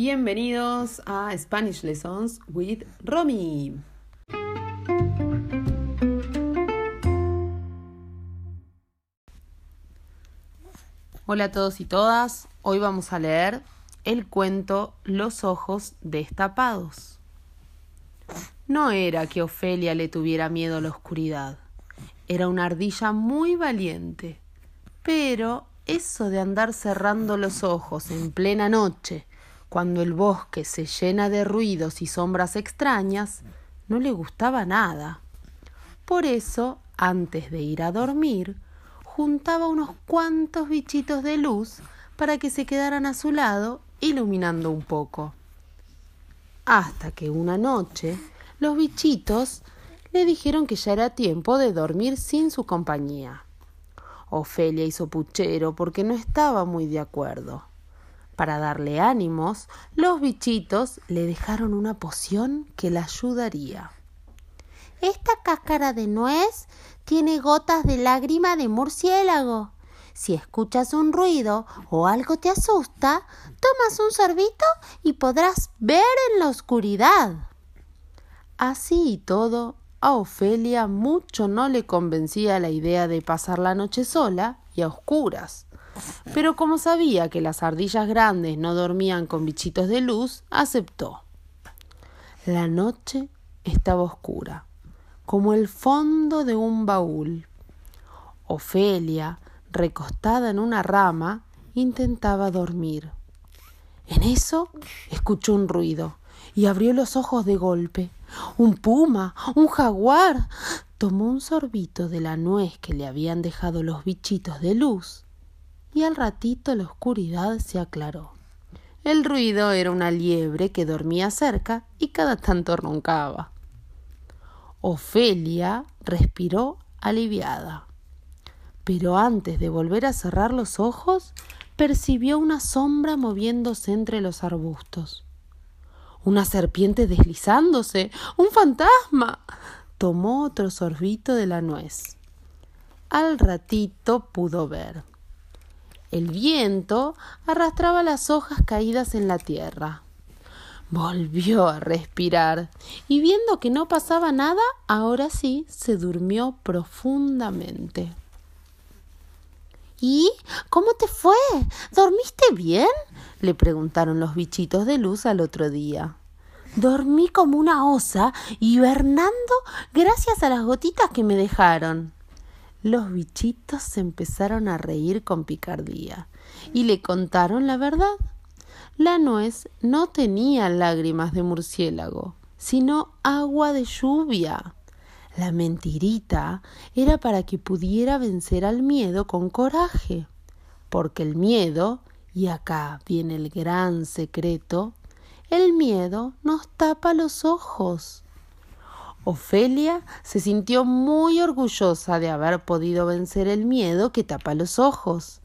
Bienvenidos a Spanish Lessons with Romy. Hola a todos y todas. Hoy vamos a leer el cuento Los ojos destapados. No era que Ofelia le tuviera miedo a la oscuridad. Era una ardilla muy valiente. Pero eso de andar cerrando los ojos en plena noche, cuando el bosque se llena de ruidos y sombras extrañas, no le gustaba nada. Por eso, antes de ir a dormir, juntaba unos cuantos bichitos de luz para que se quedaran a su lado iluminando un poco. Hasta que una noche los bichitos le dijeron que ya era tiempo de dormir sin su compañía. Ofelia hizo puchero porque no estaba muy de acuerdo. Para darle ánimos, los bichitos le dejaron una poción que la ayudaría. Esta cáscara de nuez tiene gotas de lágrima de murciélago. Si escuchas un ruido o algo te asusta, tomas un sorbito y podrás ver en la oscuridad. Así y todo, a Ofelia mucho no le convencía la idea de pasar la noche sola y a oscuras. Pero como sabía que las ardillas grandes no dormían con bichitos de luz, aceptó. La noche estaba oscura como el fondo de un baúl. Ofelia, recostada en una rama, intentaba dormir. En eso escuchó un ruido y abrió los ojos de golpe. Un puma, un jaguar. Tomó un sorbito de la nuez que le habían dejado los bichitos de luz y al ratito la oscuridad se aclaró. El ruido era una liebre que dormía cerca y cada tanto roncaba. Ofelia respiró aliviada. Pero antes de volver a cerrar los ojos, percibió una sombra moviéndose entre los arbustos. Una serpiente deslizándose. Un fantasma. Tomó otro sorbito de la nuez. Al ratito pudo ver. El viento arrastraba las hojas caídas en la tierra. Volvió a respirar y viendo que no pasaba nada, ahora sí se durmió profundamente. ¿Y cómo te fue? ¿Dormiste bien? le preguntaron los bichitos de luz al otro día. Dormí como una osa, hibernando gracias a las gotitas que me dejaron. Los bichitos se empezaron a reír con picardía y le contaron la verdad. La nuez no tenía lágrimas de murciélago, sino agua de lluvia. La mentirita era para que pudiera vencer al miedo con coraje, porque el miedo, y acá viene el gran secreto, el miedo nos tapa los ojos. Ofelia se sintió muy orgullosa de haber podido vencer el miedo que tapa los ojos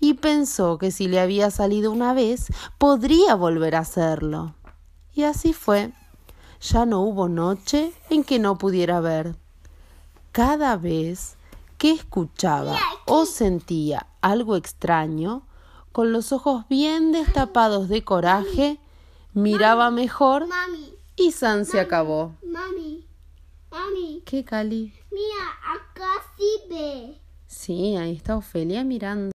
y pensó que si le había salido una vez, podría volver a hacerlo. Y así fue. Ya no hubo noche en que no pudiera ver. Cada vez que escuchaba o sentía algo extraño, con los ojos bien destapados de coraje, miraba mejor y San se acabó. Mami. ¿Qué, Cali? Mira, acá sí ve. Sí, ahí está Ofelia mirando.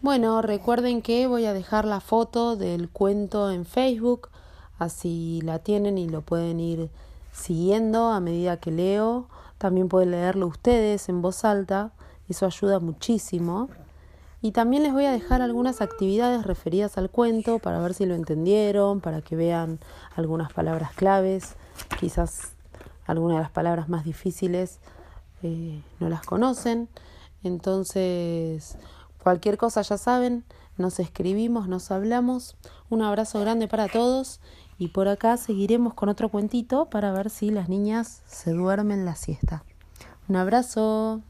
Bueno, recuerden que voy a dejar la foto del cuento en Facebook, así la tienen y lo pueden ir siguiendo a medida que leo. También pueden leerlo ustedes en voz alta, eso ayuda muchísimo. Y también les voy a dejar algunas actividades referidas al cuento para ver si lo entendieron, para que vean algunas palabras claves, quizás algunas de las palabras más difíciles eh, no las conocen. Entonces, Cualquier cosa ya saben, nos escribimos, nos hablamos. Un abrazo grande para todos y por acá seguiremos con otro cuentito para ver si las niñas se duermen la siesta. Un abrazo.